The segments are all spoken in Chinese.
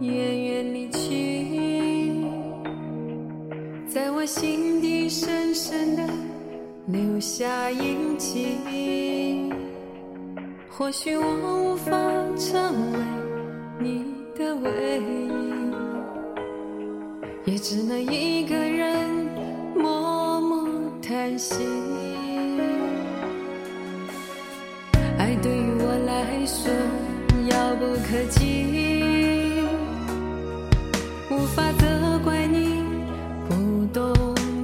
远远离去，在我心底深深的留下印记，或许我无法成为你的唯一，也只能一个人默默叹息。爱对于我来说遥不可及。无法责怪你不懂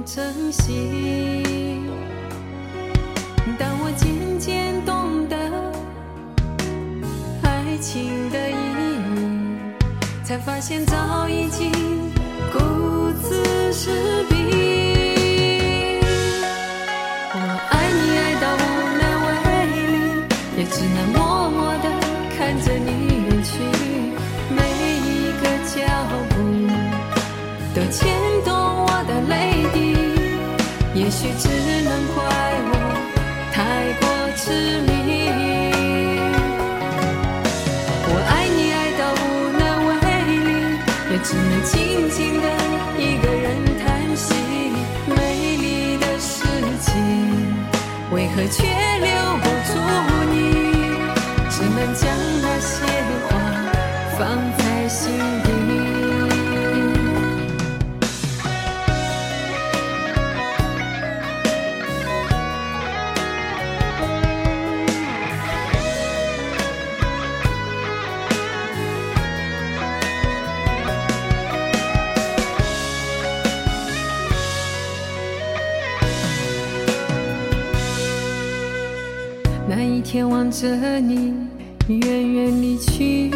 珍惜。当我渐渐懂得爱情的意义，才发现早已经顾此失彼。牵动我的泪滴。也许只能怪我太过痴迷。我爱你爱到无能为力，也只能静静的一个人叹息。美丽的事情，为何却留不住你？只能将那些天望着你远远离去，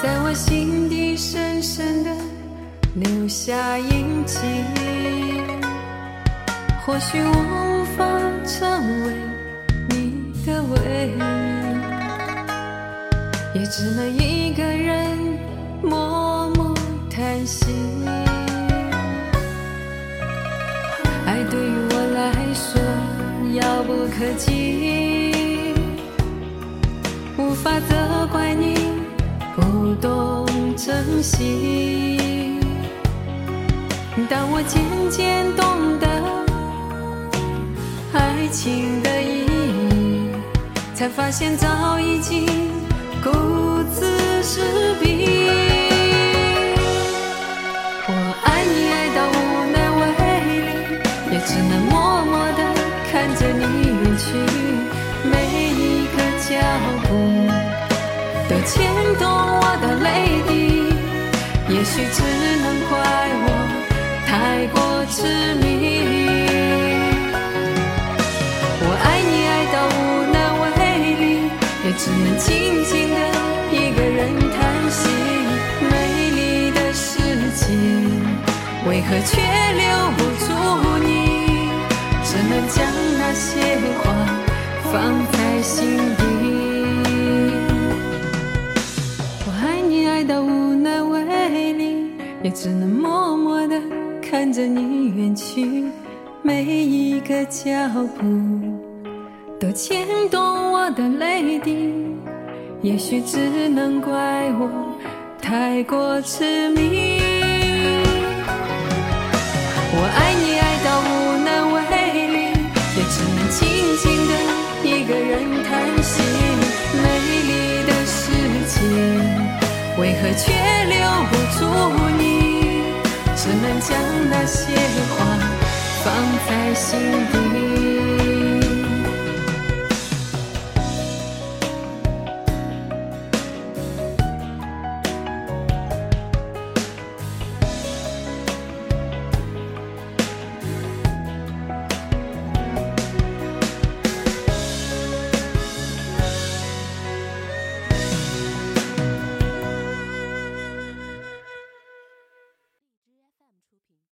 在我心底深深的留下印记。或许我无法成为你的唯一，也只能一个人默默叹息。爱对于遥不可及，无法责怪你不懂珍惜。当我渐渐懂得爱情的意义，才发现早已经顾此失彼。我爱你爱到无能为力，也只能默默的看着你远去，每一个脚步都牵动我的泪滴。也许只能怪我太过痴迷。我爱你爱到无能为力，也只能静静的一个人叹息。美丽的世界，为何却留不住你？只能将那些话放在心底。我爱你爱到无能为力，也只能默默地看着你远去，每一个脚步都牵动我的泪滴。也许只能怪我太过痴迷。在心底。